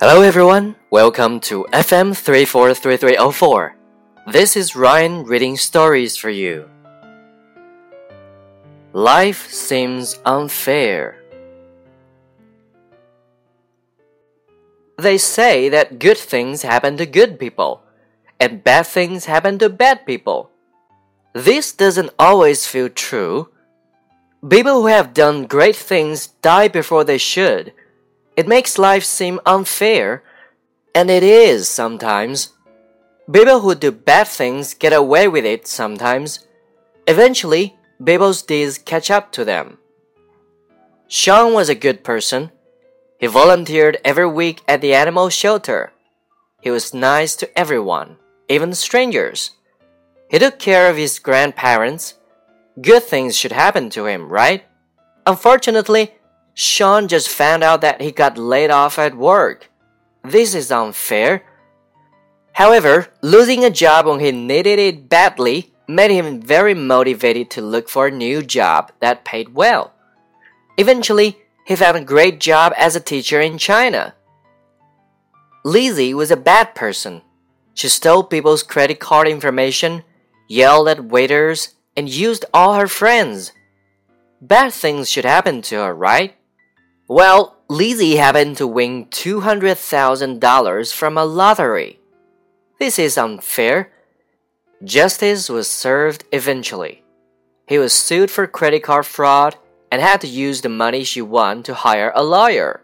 Hello everyone, welcome to FM 343304. This is Ryan reading stories for you. Life seems unfair. They say that good things happen to good people, and bad things happen to bad people. This doesn't always feel true. People who have done great things die before they should. It makes life seem unfair, and it is sometimes. People who do bad things get away with it sometimes. Eventually, people's deeds catch up to them. Shawn was a good person. He volunteered every week at the animal shelter. He was nice to everyone, even strangers. He took care of his grandparents. Good things should happen to him, right? Unfortunately, Shawn just found out that he got laid off at work. This is unfair. However, losing a job when he needed it badly made him very motivated to look for a new job that paid well. Eventually, he found a great job as a teacher in China. Lizzie was a bad person. She stole people's credit card information, yelled at waiters, and used all her friends. Bad things should happen to her, right? Well, Lizzie happened to win $200,000 from a lottery. This is unfair. Justice was served eventually. He was sued for credit card fraud and had to use the money she won to hire a lawyer.